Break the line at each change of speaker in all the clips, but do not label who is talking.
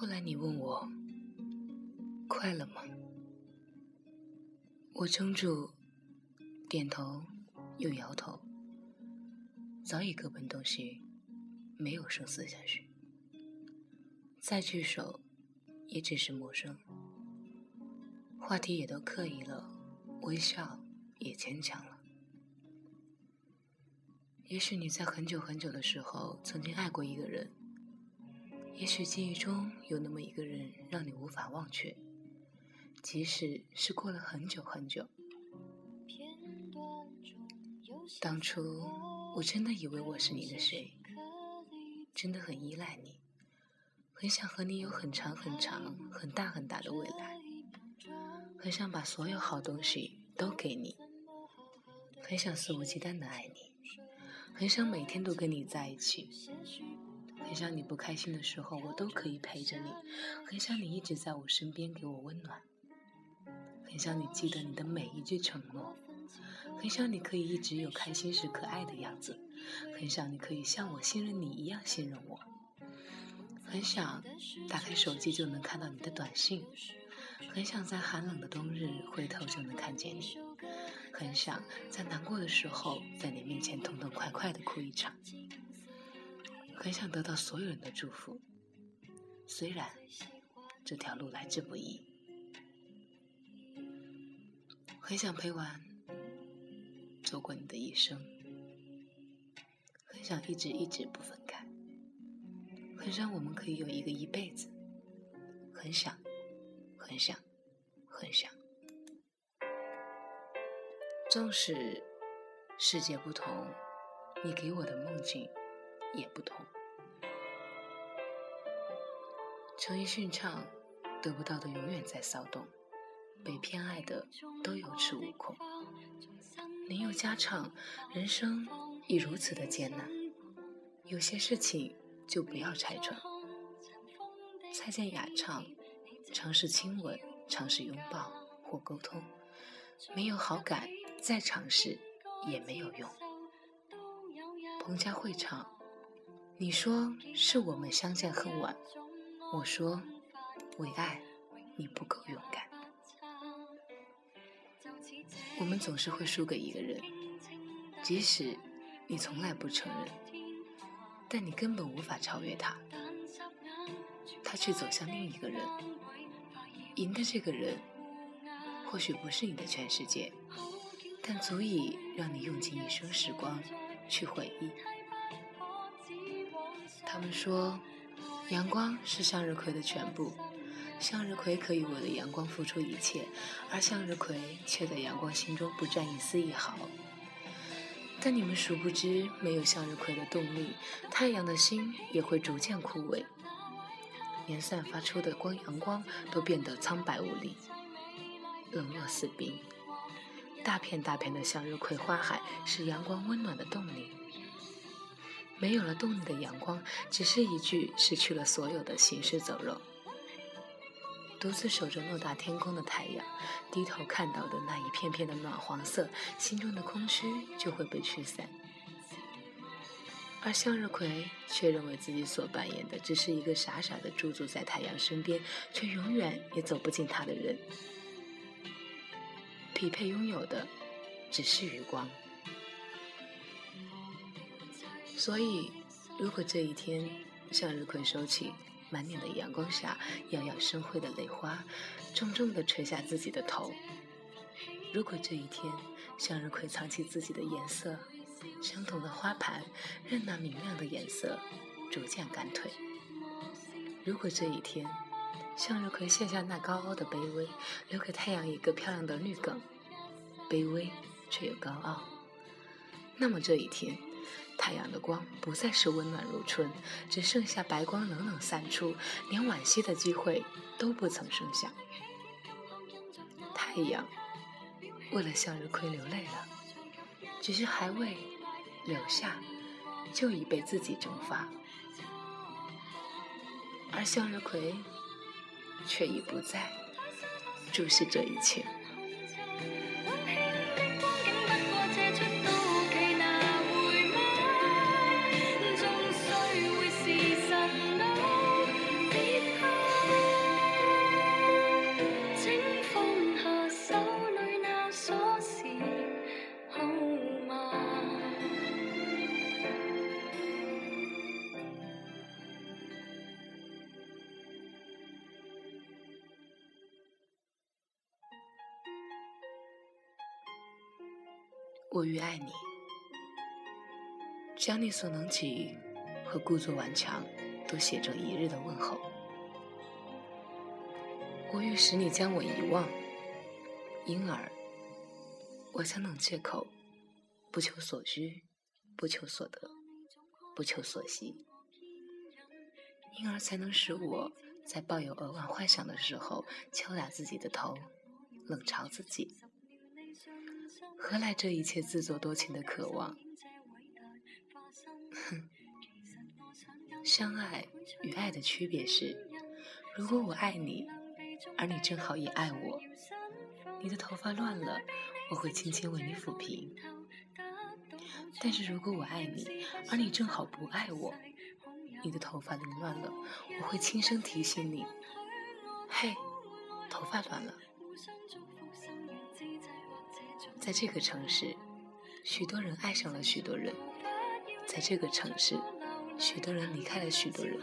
后来你问我快乐吗？我撑住，点头又摇头，早已各奔东西，没有生死相许。再聚首，也只是陌生，话题也都刻意了，微笑也牵强了。也许你在很久很久的时候曾经爱过一个人。也许记忆中有那么一个人让你无法忘却，即使是过了很久很久。当初我真的以为我是你的谁，真的很依赖你，很想和你有很长很长、很大很大的未来，很想把所有好东西都给你，很想肆无忌惮的爱你，很想每天都跟你在一起。很想你不开心的时候，我都可以陪着你；很想你一直在我身边给我温暖；很想你记得你的每一句承诺；很想你可以一直有开心时可爱的样子；很想你可以像我信任你一样信任我；很想打开手机就能看到你的短信；很想在寒冷的冬日回头就能看见你；很想在难过的时候在你面前痛痛快快的哭一场。很想得到所有人的祝福，虽然这条路来之不易。很想陪完走过你的一生，很想一直一直不分开，很想我们可以有一个一辈子，很想，很想，很想。纵使世界不同，你给我的梦境。也不同。陈奕迅唱：“得不到的永远在骚动，被偏爱的都有恃无恐。”林宥嘉唱：“人生已如此的艰难，有些事情就不要拆穿。”蔡健雅唱：“尝试亲吻，尝试拥抱或沟通，没有好感再尝试也没有用。”彭佳慧唱。你说是我们相见恨晚，我说为爱你不够勇敢。我们总是会输给一个人，即使你从来不承认，但你根本无法超越他。他却走向另一个人，赢的这个人或许不是你的全世界，但足以让你用尽一生时光去回忆。他们说，阳光是向日葵的全部，向日葵可以为了阳光付出一切，而向日葵却在阳光心中不占一丝一毫。但你们殊不知，没有向日葵的动力，太阳的心也会逐渐枯萎，连散发出的光阳光都变得苍白无力，冷若死冰。大片大片的向日葵花海是阳光温暖的动力。没有了动力的阳光，只是一具失去了所有的行尸走肉。独自守着偌大天空的太阳，低头看到的那一片片的暖黄色，心中的空虚就会被驱散。而向日葵却认为自己所扮演的只是一个傻傻的驻足在太阳身边，却永远也走不进它的人。匹配拥有的只是余光。所以，如果这一天，向日葵收起满脸的阳光下摇摇生辉的泪花，重重地垂下自己的头；如果这一天，向日葵藏起自己的颜色，相同的花盘任那明亮的颜色逐渐干退；如果这一天，向日葵卸下那高傲的卑微，留给太阳一个漂亮的绿梗，卑微却又高傲，那么这一天。太阳的光不再是温暖如春，只剩下白光冷冷散出，连惋惜的机会都不曾剩下。太阳为了向日葵流泪了，只是还未流下，就已被自己蒸发，而向日葵却已不再注视这一切。我愈爱你，将你所能及和故作顽强都写成一日的问候。我欲使你将我遗忘，因而我将冷借口不求所需，不求所得，不求所惜，因而才能使我在抱有扼腕幻想的时候敲打自己的头，冷嘲自己。何来这一切自作多情的渴望？哼，相爱与爱的区别是，如果我爱你。而你正好也爱我，你的头发乱了，我会轻轻为你抚平。但是如果我爱你，而你正好不爱我，你的头发凌乱了，我会轻声提醒你：“嘿，头发乱了。”在这个城市，许多人爱上了许多人；在这个城市，许多人离开了许多人。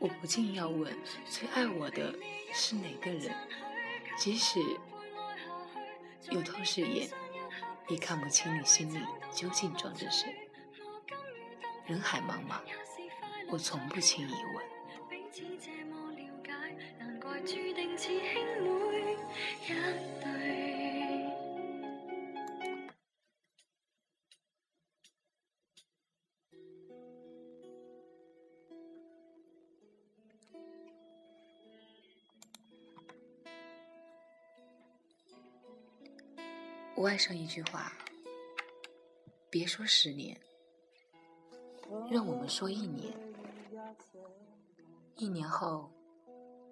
我不禁要问：最爱我的是哪个人？即使有透视眼，也看不清你心里究竟装着谁。人海茫茫，我从不轻易问。我爱上一句话，别说十年，让我们说一年。一年后，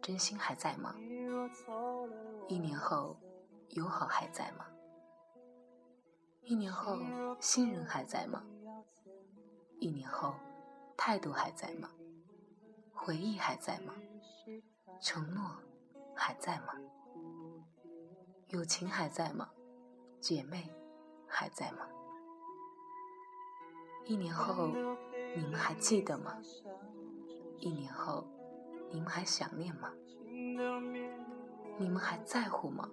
真心还在吗？一年后，友好还在吗？一年后，信任还在吗？一年后，态度还在吗？回忆还在吗？承诺还在吗？友情还在吗？姐妹还在吗？一年后你们还记得吗？一年后你们还想念吗？你们还在乎吗？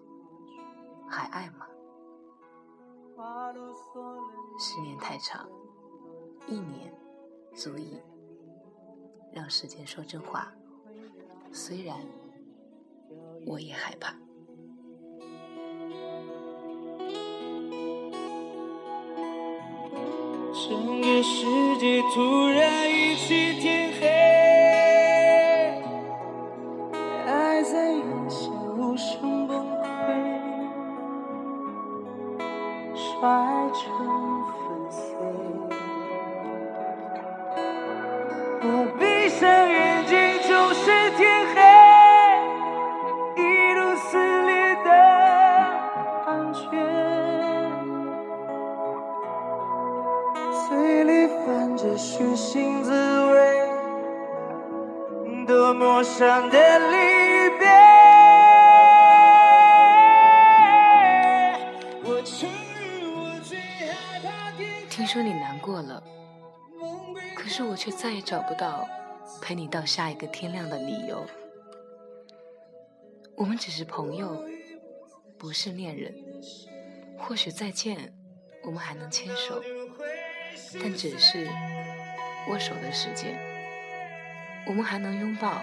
还爱吗？十年太长，一年足以让时间说真话。虽然我也害怕。整个世界突然一起说你难过了，可是我却再也找不到陪你到下一个天亮的理由。我们只是朋友，不是恋人。或许再见，我们还能牵手。但只是握手的时间，我们还能拥抱，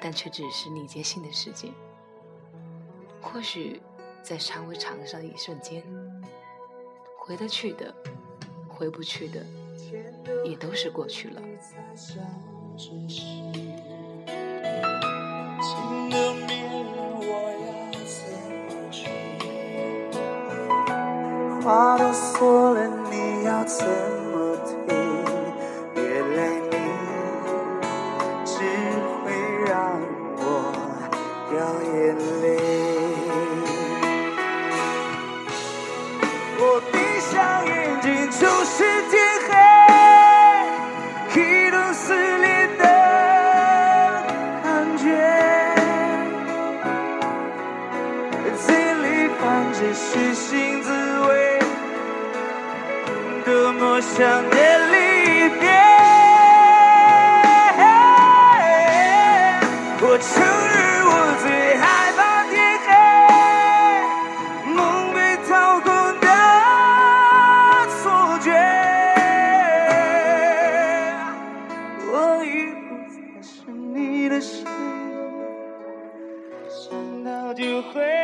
但却只是你接信的时间。或许在稍微长上一瞬间，回得去的，回不去的，也都是过去了。话都说了，你要怎么退？原来你只会让我掉眼泪。多么想的离别我承认我最害怕天黑梦被掏空的错觉我已不再是你的谁想到就会